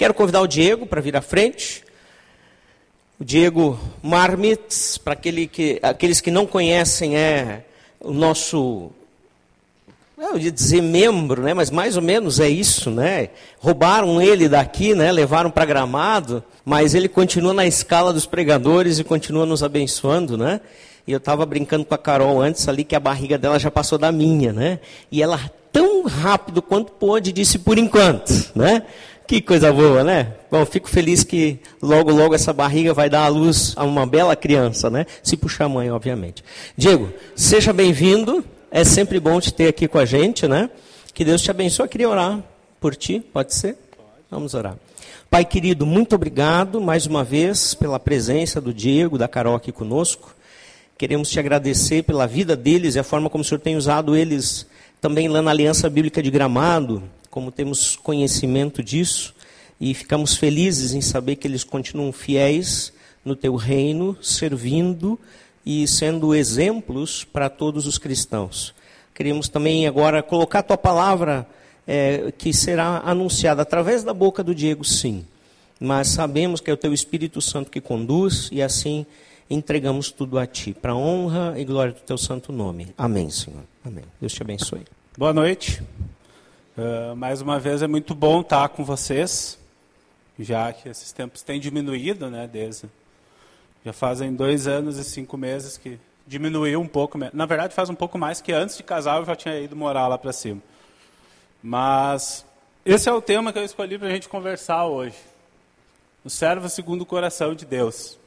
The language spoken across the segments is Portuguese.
Quero convidar o Diego para vir à frente. O Diego Marmitz, para aquele que, aqueles que não conhecem, é o nosso, eu ia dizer membro, né? mas mais ou menos é isso. Né? Roubaram ele daqui, né? levaram para Gramado, mas ele continua na escala dos pregadores e continua nos abençoando. Né? E eu estava brincando com a Carol antes ali que a barriga dela já passou da minha. Né? E ela, tão rápido quanto pôde, disse por enquanto. Né? Que coisa boa, né? Bom, fico feliz que logo, logo essa barriga vai dar à luz a uma bela criança, né? Se puxar a mãe, obviamente. Diego, seja bem-vindo. É sempre bom te ter aqui com a gente, né? Que Deus te abençoe. Eu queria orar por ti, pode ser? Vamos orar. Pai querido, muito obrigado mais uma vez pela presença do Diego, da Carol aqui conosco. Queremos te agradecer pela vida deles e a forma como o Senhor tem usado eles também lá na Aliança Bíblica de Gramado, como temos conhecimento disso, e ficamos felizes em saber que eles continuam fiéis no teu reino, servindo e sendo exemplos para todos os cristãos. Queremos também agora colocar a tua palavra é, que será anunciada através da boca do Diego, sim. Mas sabemos que é o teu Espírito Santo que conduz e assim entregamos tudo a ti, para honra e glória do teu santo nome. Amém, Senhor. Amém. Deus te abençoe. Boa noite. Uh, mais uma vez é muito bom estar com vocês, já que esses tempos têm diminuído, né? Desde já fazem dois anos e cinco meses que diminuiu um pouco. Na verdade, faz um pouco mais que antes de casar eu já tinha ido morar lá para cima. Mas esse é o tema que eu escolhi para a gente conversar hoje. O servo segundo o coração de Deus.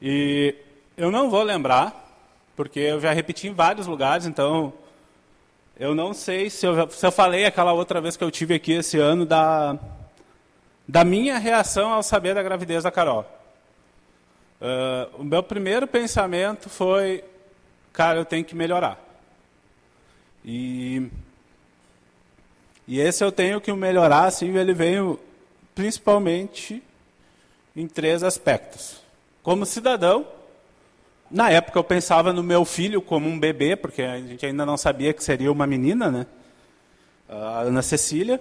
E eu não vou lembrar, porque eu já repeti em vários lugares, então eu não sei se eu, se eu falei aquela outra vez que eu tive aqui esse ano da, da minha reação ao saber da gravidez da Carol. Uh, o meu primeiro pensamento foi, cara, eu tenho que melhorar. E, e esse eu tenho que melhorar, assim, ele veio principalmente em três aspectos. Como cidadão, na época eu pensava no meu filho como um bebê, porque a gente ainda não sabia que seria uma menina, né? A Ana Cecília.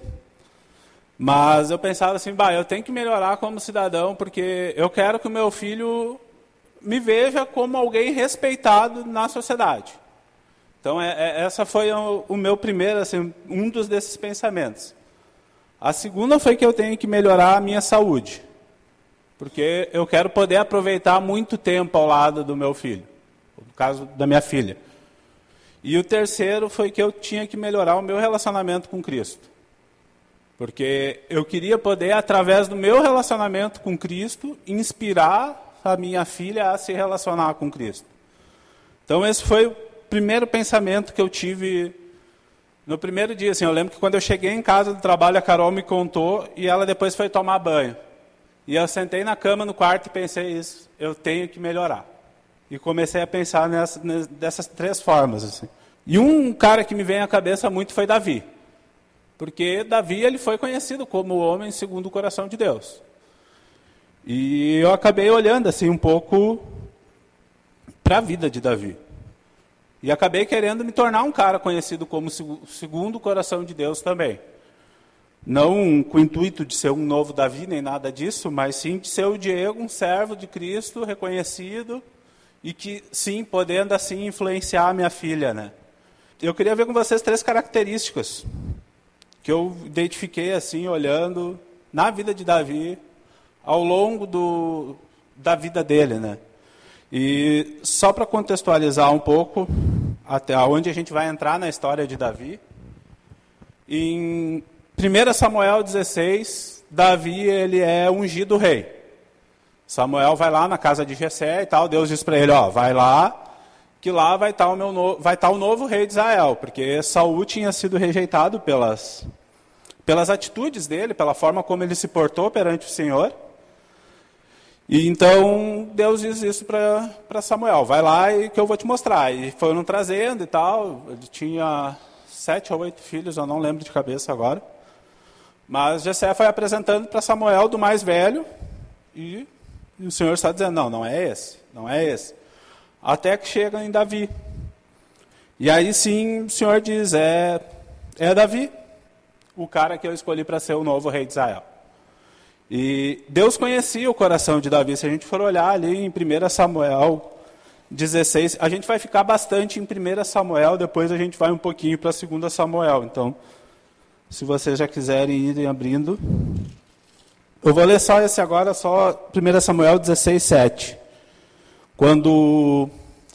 Mas eu pensava assim, bah, eu tenho que melhorar como cidadão, porque eu quero que o meu filho me veja como alguém respeitado na sociedade. Então, é, é, essa foi o, o, meu primeiro, assim, um dos desses pensamentos. A segunda foi que eu tenho que melhorar a minha saúde. Porque eu quero poder aproveitar muito tempo ao lado do meu filho, no caso da minha filha. E o terceiro foi que eu tinha que melhorar o meu relacionamento com Cristo. Porque eu queria poder, através do meu relacionamento com Cristo, inspirar a minha filha a se relacionar com Cristo. Então, esse foi o primeiro pensamento que eu tive no primeiro dia. Assim, eu lembro que quando eu cheguei em casa do trabalho, a Carol me contou e ela depois foi tomar banho. E eu sentei na cama no quarto e pensei isso, eu tenho que melhorar. E comecei a pensar nessa, dessas três formas. Assim. E um cara que me vem à cabeça muito foi Davi. Porque Davi ele foi conhecido como o homem segundo o coração de Deus. E eu acabei olhando assim um pouco para a vida de Davi. E acabei querendo me tornar um cara conhecido como segundo o coração de Deus também. Não com o intuito de ser um novo Davi, nem nada disso, mas sim de ser o Diego, um servo de Cristo, reconhecido, e que, sim, podendo assim influenciar a minha filha. Né? Eu queria ver com vocês três características que eu identifiquei assim, olhando na vida de Davi, ao longo do, da vida dele. Né? E só para contextualizar um pouco, até onde a gente vai entrar na história de Davi, em 1 Samuel 16, Davi ele é ungido rei. Samuel vai lá na casa de Jessé e tal, Deus diz para ele, ó, vai lá, que lá vai estar tá o meu no... vai estar tá o novo rei de Israel, porque Saul tinha sido rejeitado pelas pelas atitudes dele, pela forma como ele se portou perante o Senhor. E então Deus diz isso para Samuel, vai lá e que eu vou te mostrar. E foram trazendo e tal. Ele tinha sete ou oito filhos, eu não lembro de cabeça agora. Mas Jessé foi apresentando para Samuel do mais velho e, e, o Senhor está dizendo, não, não é esse, não é esse. Até que chega em Davi. E aí sim o Senhor diz, é, é Davi, o cara que eu escolhi para ser o novo rei de Israel. E Deus conhecia o coração de Davi. Se a gente for olhar ali em 1 Samuel 16, a gente vai ficar bastante em 1 Samuel, depois a gente vai um pouquinho para 2 Samuel. Então, se vocês já quiserem ir abrindo. Eu vou ler só esse agora, só 1 Samuel 16, 7. Quando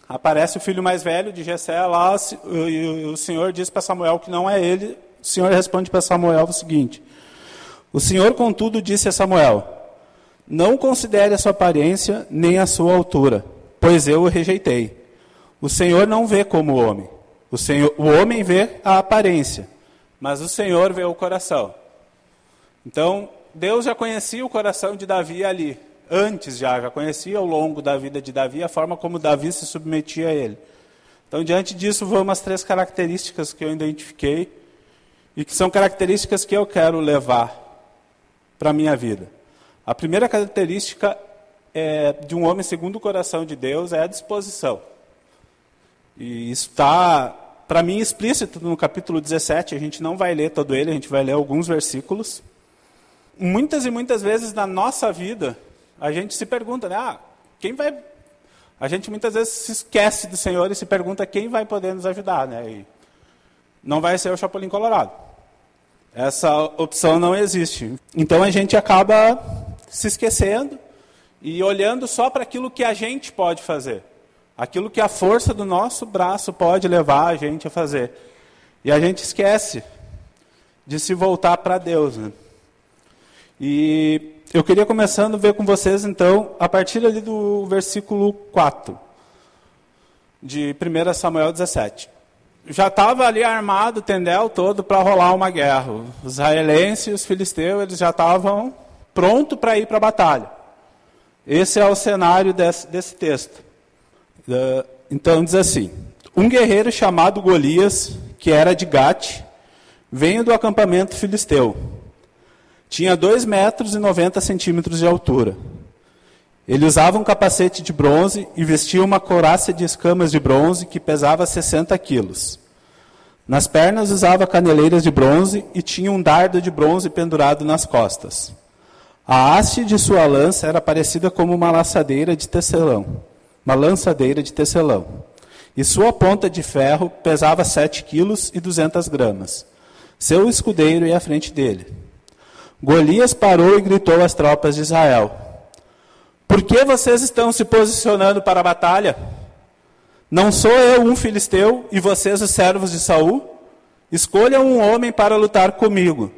aparece o filho mais velho de Jessé lá, e o Senhor diz para Samuel que não é ele. O Senhor responde para Samuel o seguinte: O Senhor, contudo, disse a Samuel: Não considere a sua aparência nem a sua altura, pois eu o rejeitei. O Senhor não vê como o homem. O, Senhor, o homem vê a aparência, mas o Senhor vê o coração. Então, Deus já conhecia o coração de Davi ali, antes já, já conhecia ao longo da vida de Davi a forma como Davi se submetia a ele. Então, diante disso, vão umas três características que eu identifiquei e que são características que eu quero levar para a minha vida. A primeira característica é, de um homem segundo o coração de Deus é a disposição. E isso está, para mim, explícito no capítulo 17. A gente não vai ler todo ele, a gente vai ler alguns versículos. Muitas e muitas vezes na nossa vida, a gente se pergunta, né? Ah, quem vai. A gente muitas vezes se esquece do Senhor e se pergunta quem vai poder nos ajudar, né? E não vai ser o Chapolin Colorado. Essa opção não existe. Então a gente acaba se esquecendo e olhando só para aquilo que a gente pode fazer. Aquilo que a força do nosso braço pode levar a gente a fazer. E a gente esquece de se voltar para Deus. Né? E eu queria começando a ver com vocês, então, a partir ali do versículo 4 de 1 Samuel 17. Já estava ali armado o tendel todo para rolar uma guerra. Os israelenses e os filisteus eles já estavam prontos para ir para a batalha. Esse é o cenário desse, desse texto. Uh, então diz assim: Um guerreiro chamado Golias, que era de Gate, veio do acampamento filisteu. Tinha 2 metros e 90 centímetros de altura. Ele usava um capacete de bronze e vestia uma couraça de escamas de bronze que pesava 60 quilos. Nas pernas usava caneleiras de bronze e tinha um dardo de bronze pendurado nas costas. A haste de sua lança era parecida como uma laçadeira de tecelão, uma lançadeira de tecelão. E sua ponta de ferro pesava 7 quilos e 200 gramas. Seu escudeiro ia à frente dele. Golias parou e gritou às tropas de Israel: Por que vocês estão se posicionando para a batalha? Não sou eu um filisteu e vocês os servos de Saul? Escolham um homem para lutar comigo.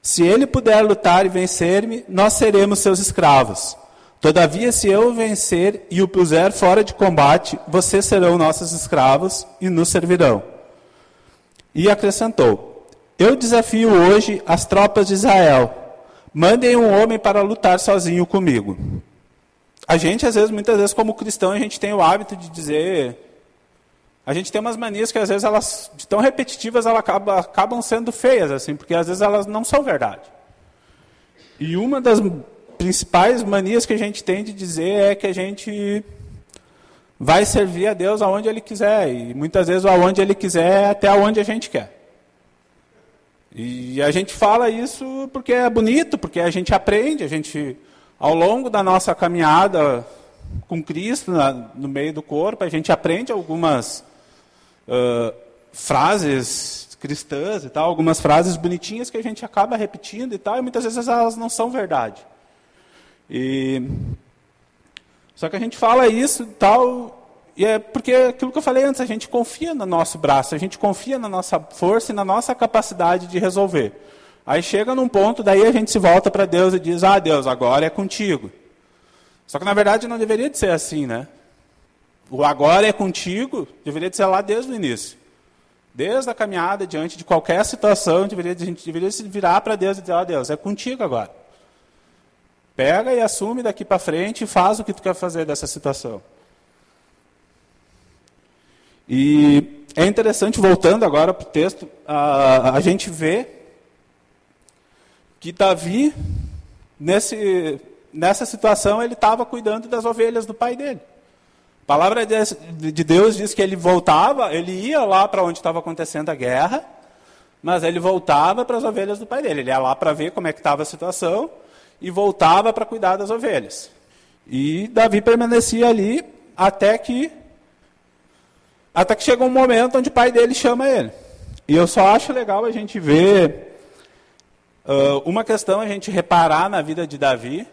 Se ele puder lutar e vencer-me, nós seremos seus escravos. Todavia, se eu vencer e o puser fora de combate, vocês serão nossos escravos e nos servirão. E acrescentou: Eu desafio hoje as tropas de Israel. Mandem um homem para lutar sozinho comigo. A gente, às vezes, muitas vezes, como cristão, a gente tem o hábito de dizer a gente tem umas manias que às vezes elas, de tão repetitivas, elas acabam, acabam sendo feias, assim, porque às vezes elas não são verdade. E uma das principais manias que a gente tem de dizer é que a gente vai servir a Deus aonde Ele quiser. E muitas vezes aonde Ele quiser é até aonde a gente quer. E a gente fala isso porque é bonito, porque a gente aprende, a gente, ao longo da nossa caminhada com Cristo na, no meio do corpo, a gente aprende algumas uh, frases cristãs e tal, algumas frases bonitinhas que a gente acaba repetindo e tal, e muitas vezes elas não são verdade. E só que a gente fala isso e tal, e é porque aquilo que eu falei antes, a gente confia no nosso braço, a gente confia na nossa força e na nossa capacidade de resolver. Aí chega num ponto, daí a gente se volta para Deus e diz: "Ah, Deus, agora é contigo". Só que na verdade não deveria de ser assim, né? O agora é contigo, deveria ser lá desde o início. Desde a caminhada, diante de qualquer situação, deveria, a gente deveria se virar para Deus e dizer, ó oh, Deus, é contigo agora. Pega e assume daqui para frente e faz o que tu quer fazer dessa situação. E é interessante, voltando agora para o texto, a, a gente vê que Davi, nesse, nessa situação, ele estava cuidando das ovelhas do pai dele. A palavra de Deus diz que ele voltava, ele ia lá para onde estava acontecendo a guerra, mas ele voltava para as ovelhas do pai dele. Ele ia lá para ver como é que estava a situação, e voltava para cuidar das ovelhas. E Davi permanecia ali até que até que chega um momento onde o pai dele chama ele. E eu só acho legal a gente ver uh, uma questão, a gente reparar na vida de Davi,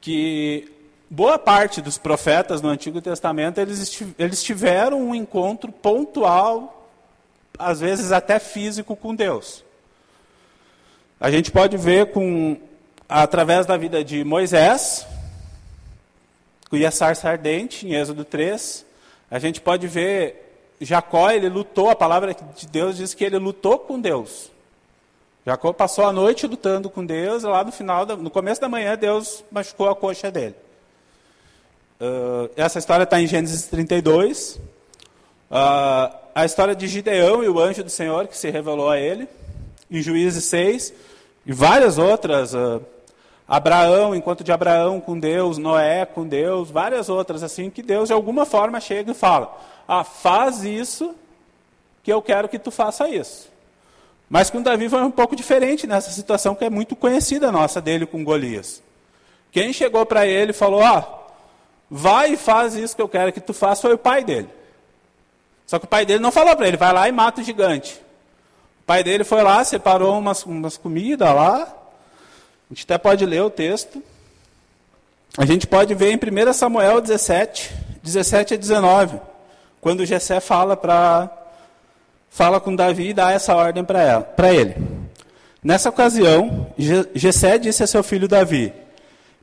que boa parte dos profetas no Antigo Testamento, eles, eles tiveram um encontro pontual, às vezes até físico, com Deus. A gente pode ver com, através da vida de Moisés, com a sarça ardente, em Êxodo 3, a gente pode ver Jacó, ele lutou, a palavra de Deus diz que ele lutou com Deus. Jacó passou a noite lutando com Deus, e lá no final, no começo da manhã, Deus machucou a coxa dele. Uh, essa história está em Gênesis 32. Uh, ah, a história de Gideão e o anjo do Senhor que se revelou a ele, em Juízes 6, e várias outras. Uh, Abraão, enquanto de Abraão com Deus, Noé com Deus, várias outras assim, que Deus de alguma forma chega e fala: Ah, faz isso, que eu quero que tu faça isso. Mas com Davi foi um pouco diferente nessa situação que é muito conhecida nossa dele com Golias. Quem chegou para ele e falou: Ah, vai e faz isso que eu quero que tu faça, foi o pai dele. Só que o pai dele não falou para ele, vai lá e mata o gigante. O pai dele foi lá, separou umas, umas comidas lá. A gente até pode ler o texto. A gente pode ver em 1 Samuel 17, 17 a 19, quando Jessé fala para fala com Davi e dá essa ordem para ele. Nessa ocasião, Jessé disse a seu filho Davi: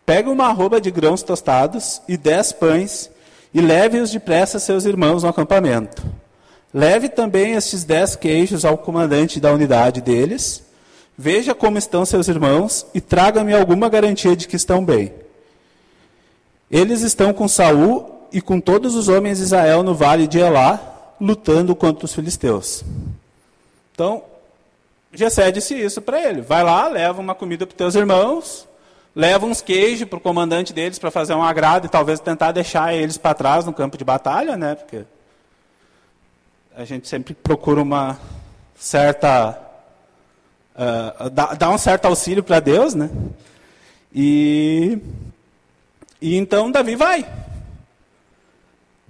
Pegue uma arroba de grãos tostados e dez pães e leve-os depressa a seus irmãos no acampamento. Leve também estes dez queijos ao comandante da unidade deles. Veja como estão seus irmãos e traga-me alguma garantia de que estão bem. Eles estão com Saul e com todos os homens de Israel no vale de Elá, lutando contra os filisteus. Então, Jessé disse isso para ele: vai lá, leva uma comida para os teus irmãos, leva uns queijos para o comandante deles para fazer um agrado e talvez tentar deixar eles para trás no campo de batalha, né? Porque a gente sempre procura uma certa uh, dar um certo auxílio para Deus, né? E e então Davi vai.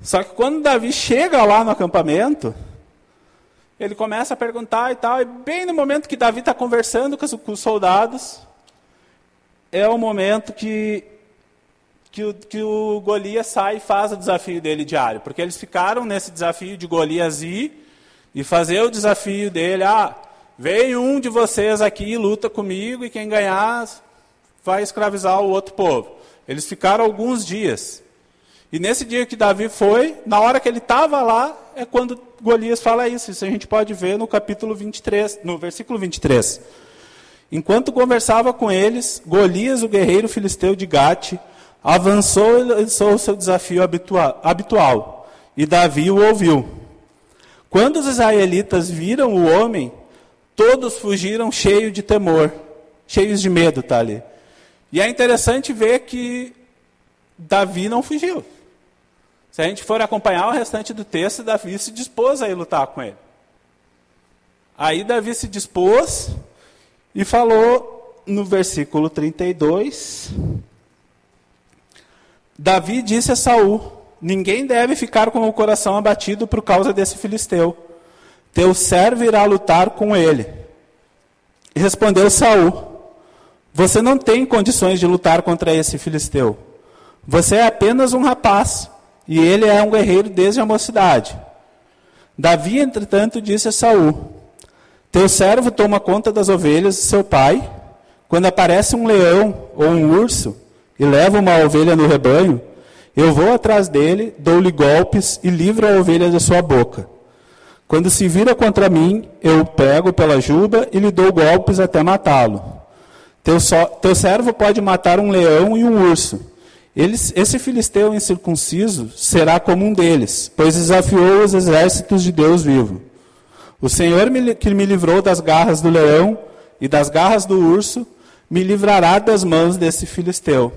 Só que quando Davi chega lá no acampamento, ele começa a perguntar e tal, e bem no momento que Davi está conversando com os, com os soldados, é o momento que, que, o, que o Golias sai e faz o desafio dele diário. Porque eles ficaram nesse desafio de Golias ir e fazer o desafio dele. Ah, vem um de vocês aqui e luta comigo e quem ganhar vai escravizar o outro povo. Eles ficaram alguns dias. E nesse dia que Davi foi, na hora que ele estava lá, é quando Golias fala isso. Isso a gente pode ver no capítulo 23, no versículo 23. Enquanto conversava com eles, Golias, o guerreiro filisteu de Gate, avançou e lançou o seu desafio habitual, e Davi o ouviu. Quando os israelitas viram o homem, todos fugiram cheios de temor, cheios de medo, tá ali. E é interessante ver que Davi não fugiu. Se a gente for acompanhar o restante do texto, Davi se dispôs a ir lutar com ele. Aí Davi se dispôs, e falou no versículo 32, Davi disse a Saul: Ninguém deve ficar com o coração abatido por causa desse filisteu. Teu servo irá lutar com ele. E respondeu Saul: Você não tem condições de lutar contra esse filisteu. Você é apenas um rapaz, e ele é um guerreiro desde a mocidade. Davi, entretanto, disse a Saul: teu servo toma conta das ovelhas de seu pai. Quando aparece um leão ou um urso e leva uma ovelha no rebanho, eu vou atrás dele, dou-lhe golpes e livro a ovelha da sua boca. Quando se vira contra mim, eu pego pela juba e lhe dou golpes até matá-lo. Teu, so, teu servo pode matar um leão e um urso. Eles, esse filisteu incircunciso será como um deles, pois desafiou os exércitos de Deus vivo. O Senhor me, que me livrou das garras do leão e das garras do urso, me livrará das mãos desse filisteu.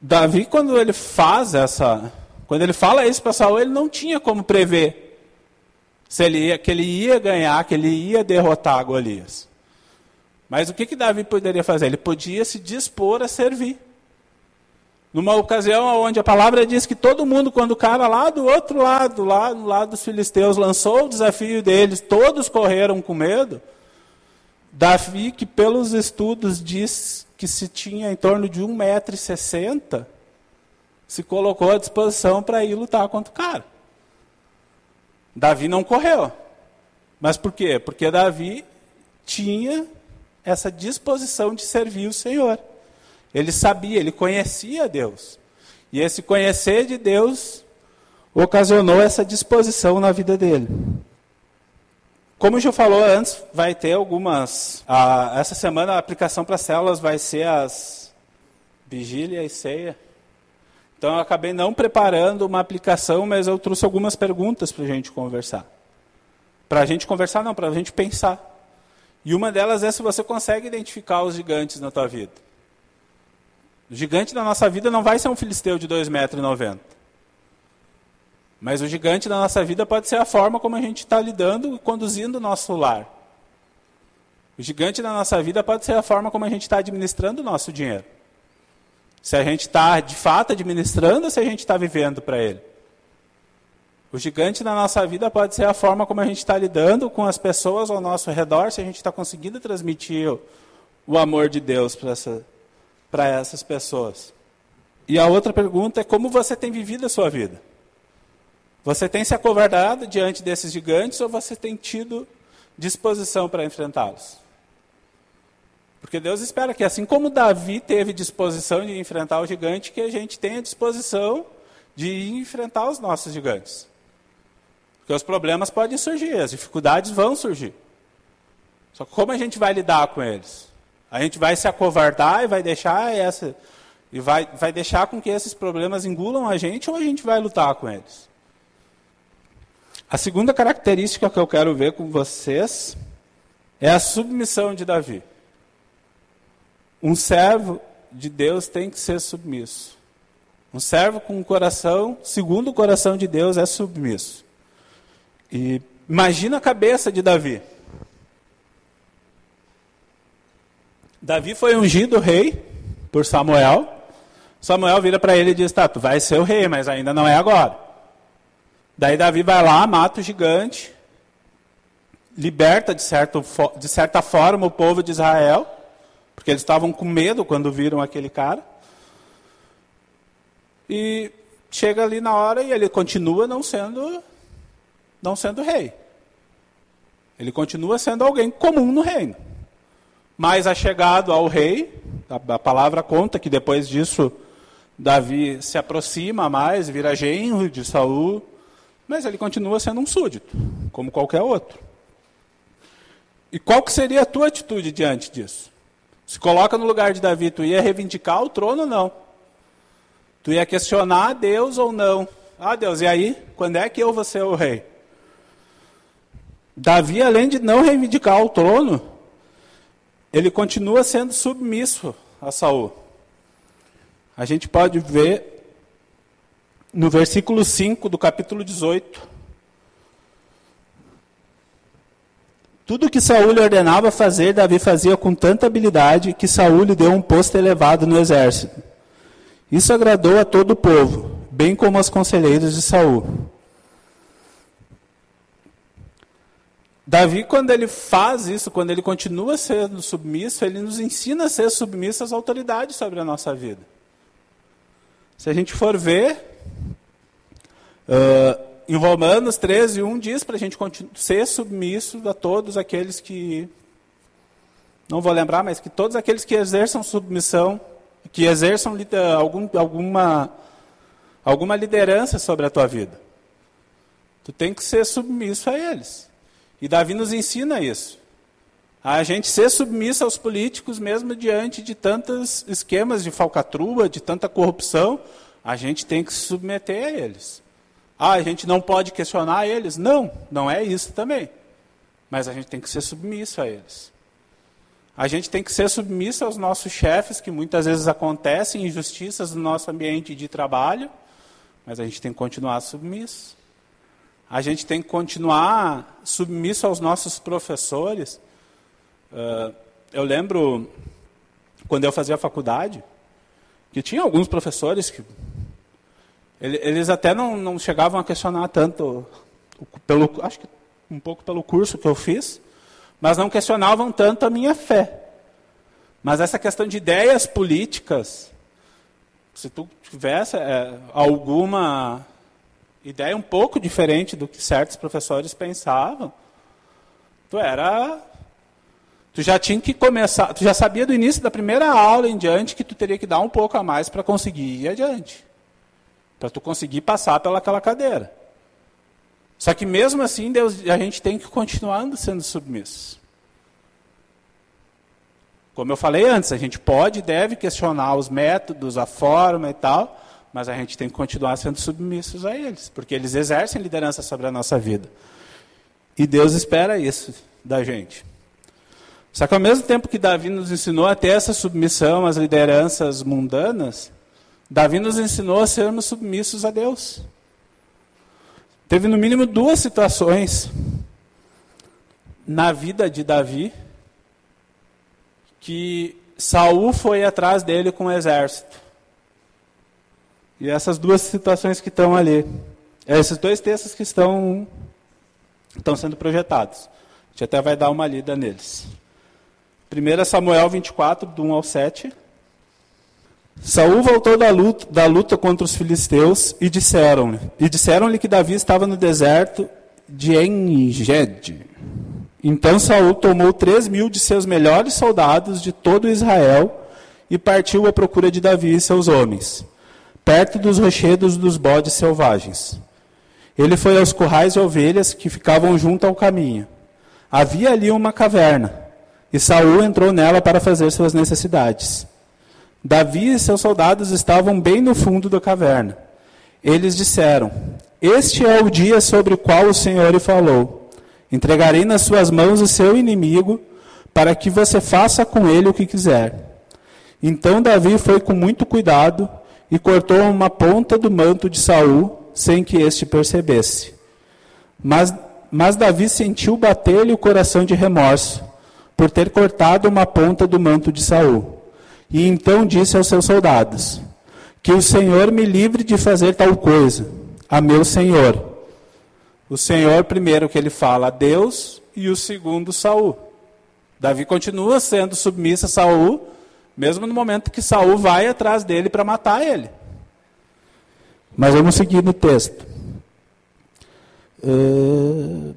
Davi, quando ele faz essa, quando ele fala isso para Saul, ele não tinha como prever se ele ia, que ele ia ganhar, que ele ia derrotar Golias. Mas o que, que Davi poderia fazer? Ele podia se dispor a servir. Numa ocasião onde a palavra diz que todo mundo, quando o cara lá do outro lado, lá do lado dos filisteus, lançou o desafio deles, todos correram com medo. Davi, que pelos estudos diz que se tinha em torno de 1,60m, se colocou à disposição para ir lutar contra o cara. Davi não correu. Mas por quê? Porque Davi tinha essa disposição de servir o Senhor. Ele sabia, ele conhecia Deus. E esse conhecer de Deus ocasionou essa disposição na vida dele. Como Gil falou antes, vai ter algumas. essa semana a aplicação para células vai ser as vigília e ceia. Então eu acabei não preparando uma aplicação, mas eu trouxe algumas perguntas para a gente conversar. Para a gente conversar, não, para a gente pensar. E uma delas é se você consegue identificar os gigantes na tua vida. O gigante da nossa vida não vai ser um filisteu de 2,90 metros. Mas o gigante da nossa vida pode ser a forma como a gente está lidando e conduzindo o nosso lar. O gigante da nossa vida pode ser a forma como a gente está administrando o nosso dinheiro. Se a gente está de fato administrando ou se a gente está vivendo para ele. O gigante da nossa vida pode ser a forma como a gente está lidando com as pessoas ao nosso redor, se a gente está conseguindo transmitir o amor de Deus para essa, essas pessoas? E a outra pergunta é como você tem vivido a sua vida? Você tem se acovardado diante desses gigantes ou você tem tido disposição para enfrentá-los? Porque Deus espera que, assim como Davi teve disposição de enfrentar o gigante, que a gente tenha disposição de enfrentar os nossos gigantes. Porque os problemas podem surgir, as dificuldades vão surgir. Só que como a gente vai lidar com eles? A gente vai se acovardar e vai deixar essa e vai, vai deixar com que esses problemas engulam a gente ou a gente vai lutar com eles? A segunda característica que eu quero ver com vocês é a submissão de Davi. Um servo de Deus tem que ser submisso. Um servo com o coração, segundo o coração de Deus, é submisso. E imagina a cabeça de Davi. Davi foi ungido rei por Samuel. Samuel vira para ele e diz: Tá, tu vai ser o rei, mas ainda não é agora. Daí Davi vai lá, mata o gigante, liberta de, certo, de certa forma o povo de Israel, porque eles estavam com medo quando viram aquele cara. E chega ali na hora e ele continua não sendo não sendo rei. Ele continua sendo alguém comum no reino mais achegado ao rei. A, a palavra conta que depois disso Davi se aproxima mais, vira genro de Saul, mas ele continua sendo um súdito, como qualquer outro. E qual que seria a tua atitude diante disso? Se coloca no lugar de Davi, tu ia reivindicar o trono ou não? Tu ia questionar Deus ou não? Ah, Deus, e aí? Quando é que eu vou ser o rei? Davi, além de não reivindicar o trono, ele continua sendo submisso a Saul. A gente pode ver no versículo 5 do capítulo 18. Tudo que Saul lhe ordenava fazer, Davi fazia com tanta habilidade que Saul lhe deu um posto elevado no exército. Isso agradou a todo o povo, bem como aos conselheiros de Saul. Davi, quando ele faz isso, quando ele continua sendo submisso, ele nos ensina a ser submisso às autoridades sobre a nossa vida. Se a gente for ver, uh, em Romanos 13, 1 diz para a gente ser submisso a todos aqueles que. Não vou lembrar, mas que todos aqueles que exerçam submissão, que exerçam algum, alguma, alguma liderança sobre a tua vida. Tu tem que ser submisso a eles. E Davi nos ensina isso. A gente ser submisso aos políticos, mesmo diante de tantos esquemas de falcatrua, de tanta corrupção, a gente tem que se submeter a eles. Ah, a gente não pode questionar eles. Não, não é isso também. Mas a gente tem que ser submisso a eles. A gente tem que ser submisso aos nossos chefes, que muitas vezes acontecem injustiças no nosso ambiente de trabalho, mas a gente tem que continuar submisso a gente tem que continuar submisso aos nossos professores. Uh, eu lembro quando eu fazia faculdade, que tinha alguns professores que eles até não, não chegavam a questionar tanto, pelo, acho que um pouco pelo curso que eu fiz, mas não questionavam tanto a minha fé. Mas essa questão de ideias políticas, se tu tivesse é, alguma ideia um pouco diferente do que certos professores pensavam, tu era tu já tinha que começar, tu já sabia do início da primeira aula em diante que tu teria que dar um pouco a mais para conseguir ir adiante. Para tu conseguir passar pelaquela cadeira. Só que mesmo assim, Deus, a gente tem que continuar sendo submisso. Como eu falei antes, a gente pode e deve questionar os métodos, a forma e tal, mas a gente tem que continuar sendo submissos a eles, porque eles exercem liderança sobre a nossa vida. E Deus espera isso da gente. Só que ao mesmo tempo que Davi nos ensinou a ter essa submissão às lideranças mundanas, Davi nos ensinou a sermos submissos a Deus. Teve no mínimo duas situações na vida de Davi que Saul foi atrás dele com o exército. E essas duas situações que estão ali, esses dois textos que estão estão sendo projetados. A gente até vai dar uma lida neles. 1 Samuel 24, do 1 ao 7. Saul voltou da luta, da luta contra os filisteus e disseram-lhe e disseram-lhe que Davi estava no deserto de Enged. Então Saul tomou três mil de seus melhores soldados de todo Israel e partiu à procura de Davi e seus homens, perto dos rochedos dos bodes selvagens. Ele foi aos currais de ovelhas que ficavam junto ao caminho. Havia ali uma caverna e Saul entrou nela para fazer suas necessidades. Davi e seus soldados estavam bem no fundo da caverna. Eles disseram: Este é o dia sobre o qual o Senhor lhe falou. Entregarei nas suas mãos o seu inimigo, para que você faça com ele o que quiser. Então Davi foi com muito cuidado e cortou uma ponta do manto de Saul, sem que este percebesse. Mas, mas Davi sentiu bater-lhe o coração de remorso por ter cortado uma ponta do manto de Saul. E então disse aos seus soldados: Que o Senhor me livre de fazer tal coisa, a meu Senhor. O Senhor, primeiro que ele fala a Deus, e o segundo, Saul. Davi continua sendo submisso a Saul, mesmo no momento que Saul vai atrás dele para matar ele. Mas vamos seguir no texto. Uh,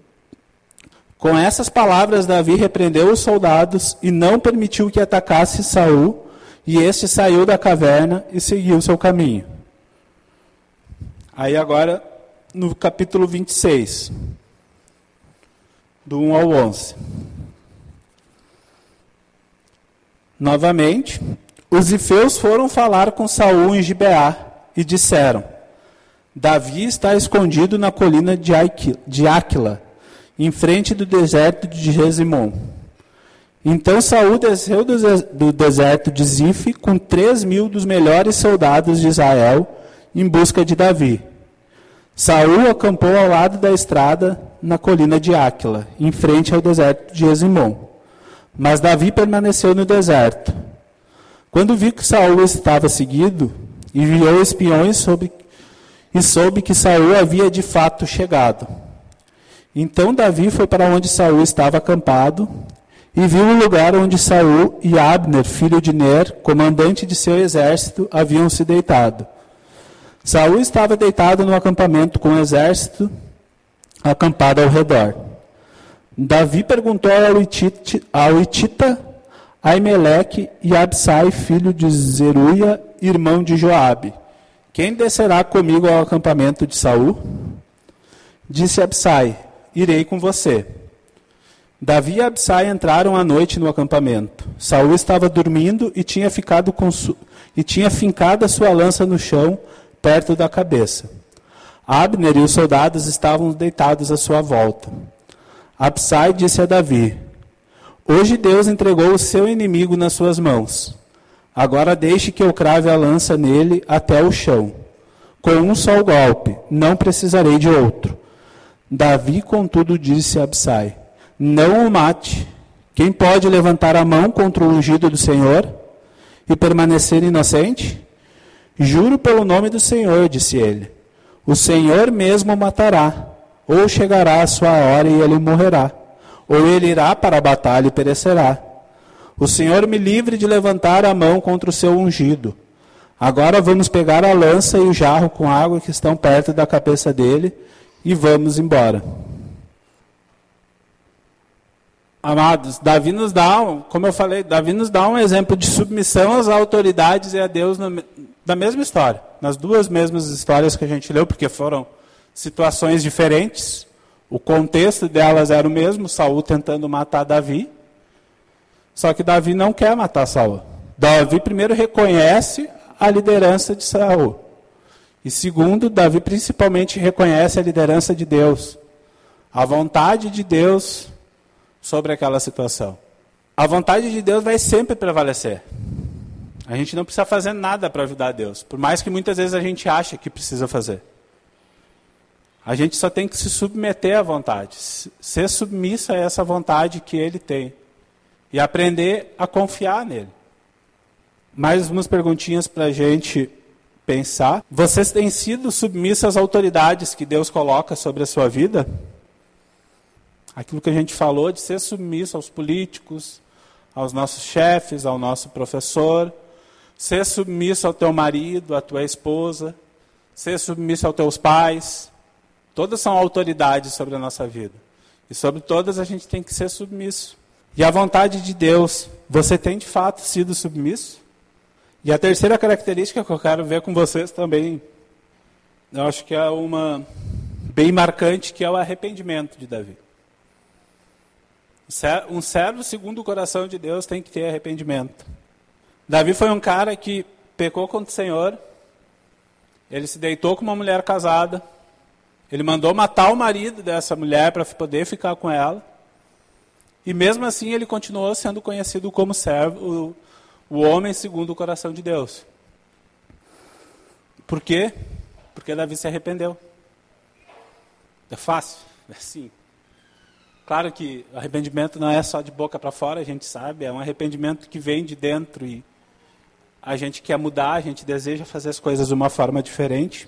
com essas palavras, Davi repreendeu os soldados e não permitiu que atacasse Saul, e este saiu da caverna e seguiu seu caminho. Aí agora, no capítulo 26, do 1 ao 11. Novamente, os ifeus foram falar com Saul em Gibeá e disseram: Davi está escondido na colina de Áquila em frente do deserto de Gesimon. Então Saul desceu do deserto de Zif com três mil dos melhores soldados de Israel em busca de Davi. Saul acampou ao lado da estrada na colina de Áquila, em frente ao deserto de Gesimon. Mas Davi permaneceu no deserto. Quando viu que Saul estava seguido, enviou espiões sobre, e soube que Saul havia de fato chegado. Então Davi foi para onde Saul estava acampado e viu o lugar onde Saul e Abner, filho de Ner, comandante de seu exército, haviam se deitado. Saul estava deitado no acampamento com o exército acampado ao redor. Davi perguntou ao Itita, ao Itita Aimeleque e Absai, filho de Zeruia, irmão de Joabe: Quem descerá comigo ao acampamento de Saul? Disse Absai: irei com você. Davi e Absai entraram à noite no acampamento. Saul estava dormindo e tinha ficado com e tinha fincado a sua lança no chão, perto da cabeça. Abner e os soldados estavam deitados à sua volta. Absai disse a Davi: Hoje Deus entregou o seu inimigo nas suas mãos. Agora deixe que eu crave a lança nele até o chão. Com um só golpe, não precisarei de outro. Davi, contudo, disse a Absai: Não o mate, Quem pode levantar a mão contra o ungido do Senhor e permanecer inocente? Juro pelo nome do Senhor, disse ele. O Senhor mesmo o matará, ou chegará a sua hora e ele morrerá, ou ele irá para a batalha e perecerá. O Senhor me livre de levantar a mão contra o seu ungido. Agora vamos pegar a lança e o jarro com água que estão perto da cabeça dele e vamos embora. Amados, Davi nos dá, como eu falei, Davi nos dá um exemplo de submissão às autoridades e a Deus no, da mesma história, nas duas mesmas histórias que a gente leu, porque foram situações diferentes. O contexto delas era o mesmo, Saul tentando matar Davi. Só que Davi não quer matar Saul. Davi primeiro reconhece a liderança de Saul. E segundo, Davi principalmente reconhece a liderança de Deus. A vontade de Deus sobre aquela situação. A vontade de Deus vai sempre prevalecer. A gente não precisa fazer nada para ajudar Deus, por mais que muitas vezes a gente ache que precisa fazer. A gente só tem que se submeter à vontade, ser submissa a essa vontade que Ele tem e aprender a confiar nele. Mais umas perguntinhas para a gente pensar. Vocês têm sido submissos às autoridades que Deus coloca sobre a sua vida? Aquilo que a gente falou de ser submisso aos políticos, aos nossos chefes, ao nosso professor, ser submisso ao teu marido, à tua esposa, ser submisso aos teus pais. Todas são autoridades sobre a nossa vida. E sobre todas a gente tem que ser submisso. E a vontade de Deus, você tem de fato sido submisso? E a terceira característica que eu quero ver com vocês também, eu acho que é uma bem marcante, que é o arrependimento de Davi. Um servo segundo o coração de Deus tem que ter arrependimento. Davi foi um cara que pecou contra o Senhor. Ele se deitou com uma mulher casada. Ele mandou matar o marido dessa mulher para poder ficar com ela. E mesmo assim ele continuou sendo conhecido como servo, o, o homem segundo o coração de Deus. Por quê? Porque Davi se arrependeu. É fácil, é assim. Claro que arrependimento não é só de boca para fora, a gente sabe, é um arrependimento que vem de dentro e a gente quer mudar, a gente deseja fazer as coisas de uma forma diferente.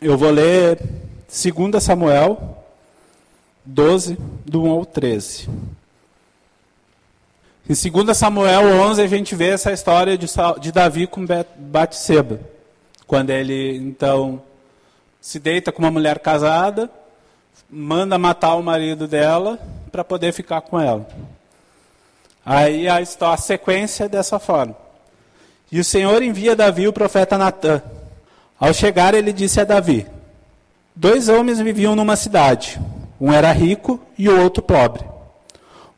Eu vou ler 2 Samuel 12, do 1 ao 13. Em 2 Samuel 11, a gente vê essa história de, de Davi com Batseba. Quando ele, então, se deita com uma mulher casada manda matar o marido dela para poder ficar com ela. Aí a, a sequência é dessa forma. E o Senhor envia Davi o profeta Natã. Ao chegar, ele disse a Davi: Dois homens viviam numa cidade. Um era rico e o outro pobre.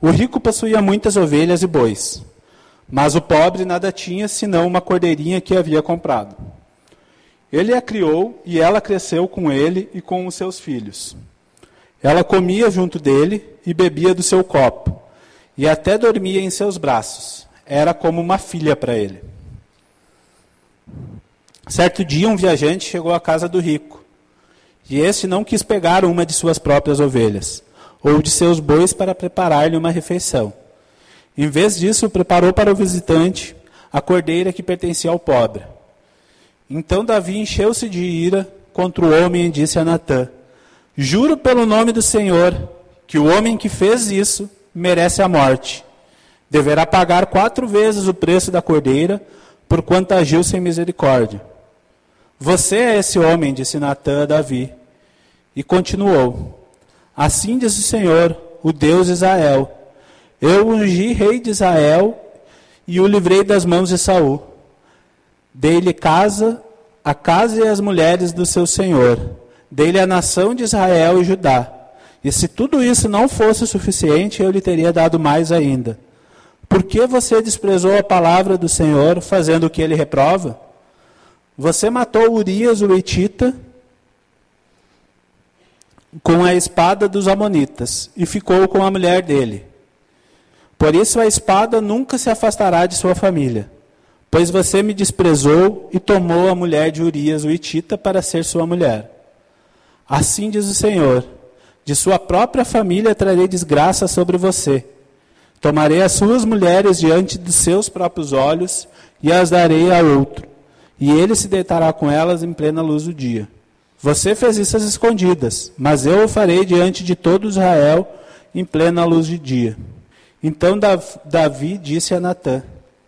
O rico possuía muitas ovelhas e bois, mas o pobre nada tinha senão uma cordeirinha que havia comprado. Ele a criou e ela cresceu com ele e com os seus filhos. Ela comia junto dele e bebia do seu copo, e até dormia em seus braços. Era como uma filha para ele. Certo dia, um viajante chegou à casa do rico, e este não quis pegar uma de suas próprias ovelhas, ou de seus bois para preparar-lhe uma refeição. Em vez disso, preparou para o visitante a cordeira que pertencia ao pobre. Então Davi encheu-se de ira contra o homem e disse a Natã: Juro pelo nome do Senhor que o homem que fez isso merece a morte. Deverá pagar quatro vezes o preço da cordeira, por quanto agiu sem misericórdia. Você é esse homem, disse Natã a Davi. E continuou: Assim diz o Senhor, o Deus de Israel: Eu ungi rei de Israel e o livrei das mãos de Saul. Dei-lhe casa, a casa e as mulheres do seu senhor dele a nação de Israel e Judá. E se tudo isso não fosse suficiente, eu lhe teria dado mais ainda. Por que você desprezou a palavra do Senhor, fazendo o que ele reprova? Você matou Urias, o Etita, com a espada dos Amonitas, e ficou com a mulher dele. Por isso a espada nunca se afastará de sua família, pois você me desprezou e tomou a mulher de Urias, o Etita, para ser sua mulher. Assim diz o Senhor: de sua própria família trarei desgraça sobre você. Tomarei as suas mulheres diante dos seus próprios olhos e as darei a outro, e ele se deitará com elas em plena luz do dia. Você fez isso às escondidas, mas eu o farei diante de todo Israel em plena luz de dia. Então Davi disse a Natã: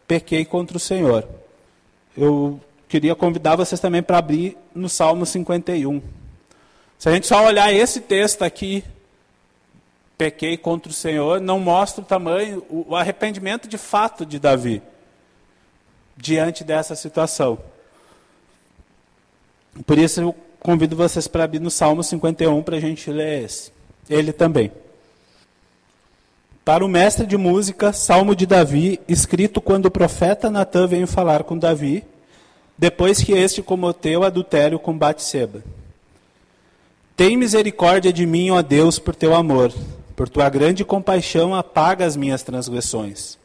Pequei contra o Senhor. Eu queria convidar vocês também para abrir no Salmo 51. Se a gente só olhar esse texto aqui, pequei contra o Senhor, não mostra o tamanho, o arrependimento de fato de Davi diante dessa situação. Por isso eu convido vocês para abrir no Salmo 51 para a gente ler esse. ele também. Para o mestre de música, Salmo de Davi, escrito quando o profeta Natã veio falar com Davi, depois que este cometeu adultério com Batseba. Tem misericórdia de mim, ó Deus, por teu amor. Por tua grande compaixão, apaga as minhas transgressões.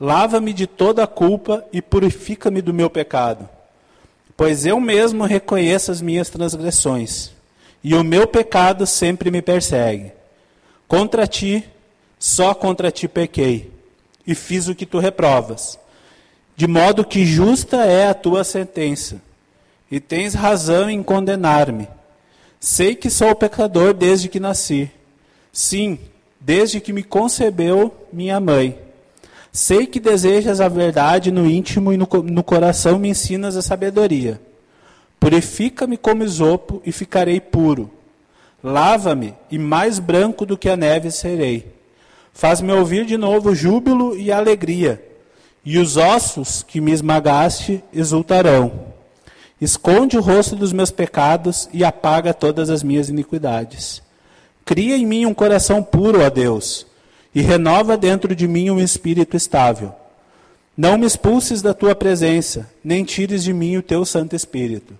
Lava-me de toda a culpa e purifica-me do meu pecado. Pois eu mesmo reconheço as minhas transgressões, e o meu pecado sempre me persegue. Contra ti, só contra ti pequei, e fiz o que tu reprovas. De modo que justa é a tua sentença, e tens razão em condenar-me. Sei que sou pecador desde que nasci. Sim, desde que me concebeu minha mãe. Sei que desejas a verdade no íntimo e no, no coração me ensinas a sabedoria. Purifica-me como isopo e ficarei puro. Lava-me e mais branco do que a neve serei. Faz-me ouvir de novo júbilo e alegria, e os ossos que me esmagaste exultarão. Esconde o rosto dos meus pecados e apaga todas as minhas iniquidades. Cria em mim um coração puro, ó Deus, e renova dentro de mim um espírito estável. Não me expulses da tua presença, nem tires de mim o teu Santo Espírito.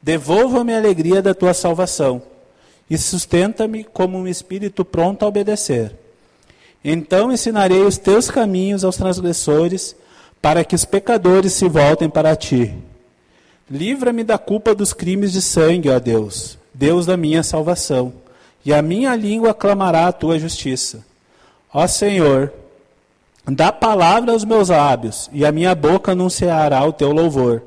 Devolva-me a alegria da tua salvação e sustenta-me como um espírito pronto a obedecer. Então ensinarei os teus caminhos aos transgressores, para que os pecadores se voltem para ti. Livra-me da culpa dos crimes de sangue, ó Deus, Deus da minha salvação, e a minha língua clamará a tua justiça. Ó Senhor, dá palavra aos meus lábios, e a minha boca anunciará o teu louvor.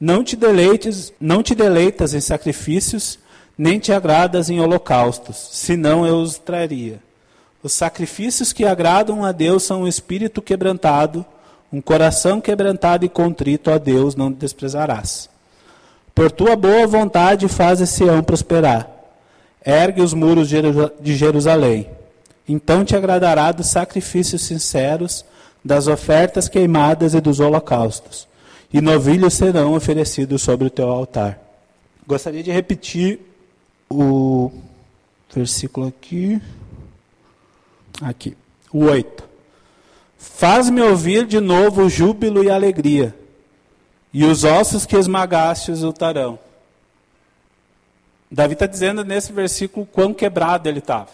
Não te deleites, não te deleitas em sacrifícios, nem te agradas em holocaustos, senão eu os traria. Os sacrifícios que agradam a Deus são o espírito quebrantado, um coração quebrantado e contrito a Deus não desprezarás. Por tua boa vontade faz Sião prosperar. Ergue os muros de Jerusalém. Então te agradará dos sacrifícios sinceros, das ofertas queimadas e dos holocaustos. E novilhos serão oferecidos sobre o teu altar. Gostaria de repetir o versículo aqui. Aqui. O 8. Faz-me ouvir de novo o júbilo e a alegria, e os ossos que esmagaste exultarão. Davi está dizendo nesse versículo quão quebrado ele estava.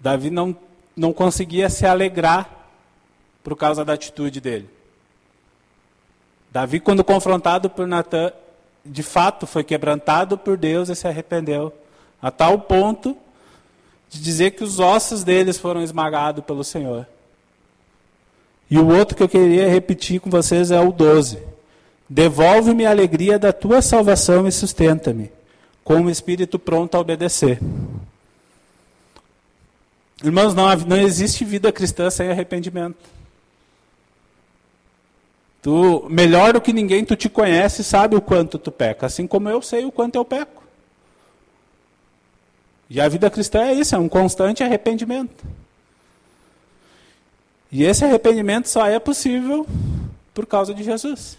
Davi não, não conseguia se alegrar por causa da atitude dele. Davi, quando confrontado por Natan, de fato foi quebrantado por Deus e se arrependeu, a tal ponto de dizer que os ossos deles foram esmagados pelo Senhor. E o outro que eu queria repetir com vocês é o 12. Devolve-me a alegria da tua salvação e sustenta-me, com o espírito pronto a obedecer. Irmãos, não, não existe vida cristã sem arrependimento. Tu, melhor do que ninguém, tu te conhece e sabe o quanto tu peca, assim como eu sei o quanto eu peco. E a vida cristã é isso, é um constante arrependimento. E esse arrependimento só é possível por causa de Jesus.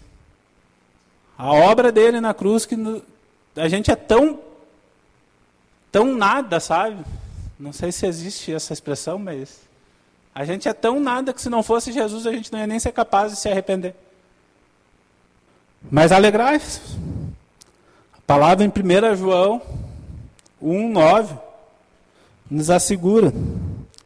A obra dele na cruz que a gente é tão tão nada, sabe? Não sei se existe essa expressão, mas a gente é tão nada que se não fosse Jesus a gente não ia nem ser capaz de se arrepender. Mas alegrai-vos. A palavra em 1 João 1:9 nos assegura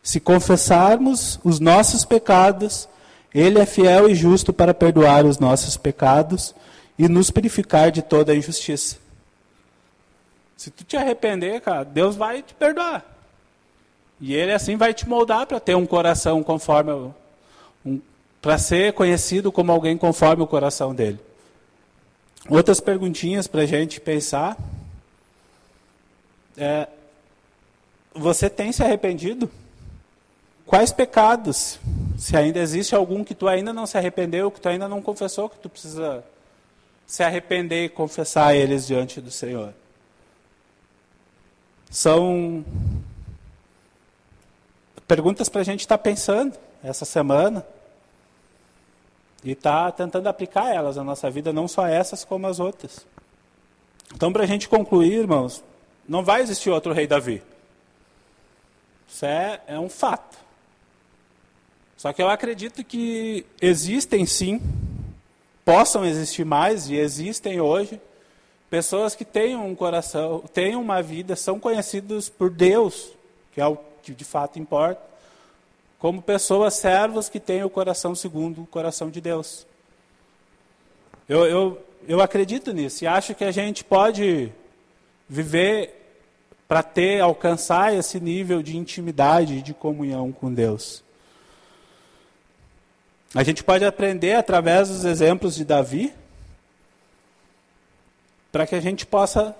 se confessarmos os nossos pecados, Ele é fiel e justo para perdoar os nossos pecados e nos purificar de toda a injustiça. Se tu te arrepender, cara, Deus vai te perdoar. E ele assim vai te moldar para ter um coração conforme um, para ser conhecido como alguém conforme o coração dele. Outras perguntinhas para a gente pensar. É, você tem se arrependido? Quais pecados, se ainda existe algum que tu ainda não se arrependeu, que tu ainda não confessou, que tu precisa se arrepender e confessar eles diante do Senhor? São perguntas para a gente estar tá pensando essa semana e estar tá tentando aplicar elas na nossa vida, não só essas como as outras. Então, para a gente concluir, irmãos, não vai existir outro rei Davi. Isso é, é um fato. Só que eu acredito que existem sim, possam existir mais e existem hoje, pessoas que têm um coração, têm uma vida, são conhecidos por Deus, que é o que de fato importa, como pessoas servos que têm o coração segundo o coração de Deus. Eu, eu, eu acredito nisso e acho que a gente pode viver para ter, alcançar esse nível de intimidade e de comunhão com Deus. A gente pode aprender através dos exemplos de Davi, para que a gente possa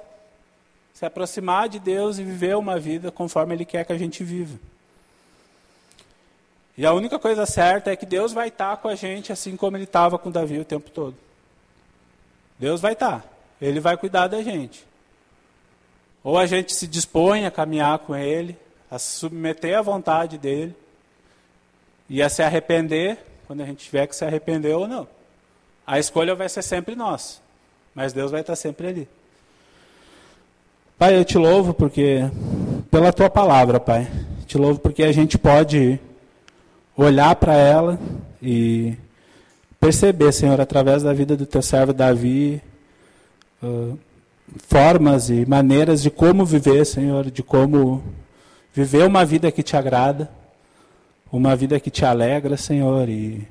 se aproximar de Deus e viver uma vida conforme Ele quer que a gente viva. E a única coisa certa é que Deus vai estar com a gente assim como Ele estava com Davi o tempo todo. Deus vai estar. Ele vai cuidar da gente. Ou a gente se dispõe a caminhar com Ele, a se submeter à vontade dEle, e a se arrepender, quando a gente tiver que se arrepender ou não. A escolha vai ser sempre nossa, mas Deus vai estar sempre ali. Pai, eu te louvo porque pela tua palavra, Pai. Te louvo porque a gente pode olhar para ela e perceber, Senhor, através da vida do teu servo Davi, uh, formas e maneiras de como viver, Senhor, de como viver uma vida que te agrada, uma vida que te alegra, Senhor, e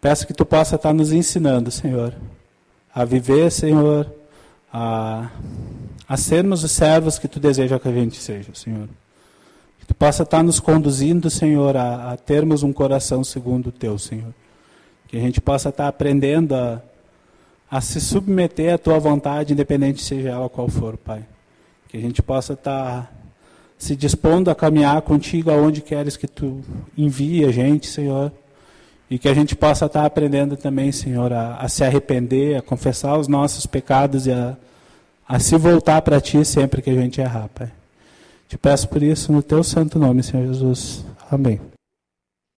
peço que tu possa estar nos ensinando, Senhor, a viver, Senhor, a a sermos os servos que tu deseja que a gente seja, Senhor. Que tu possa estar nos conduzindo, Senhor, a, a termos um coração segundo o teu, Senhor. Que a gente possa estar aprendendo a, a se submeter à tua vontade, independente seja ela qual for, Pai. Que a gente possa estar se dispondo a caminhar contigo aonde queres que tu envie a gente, Senhor. E que a gente possa estar aprendendo também, Senhor, a, a se arrepender, a confessar os nossos pecados e a a se voltar para Ti sempre que a gente errar, Pai. Te peço por isso no Teu santo nome, Senhor Jesus. Amém.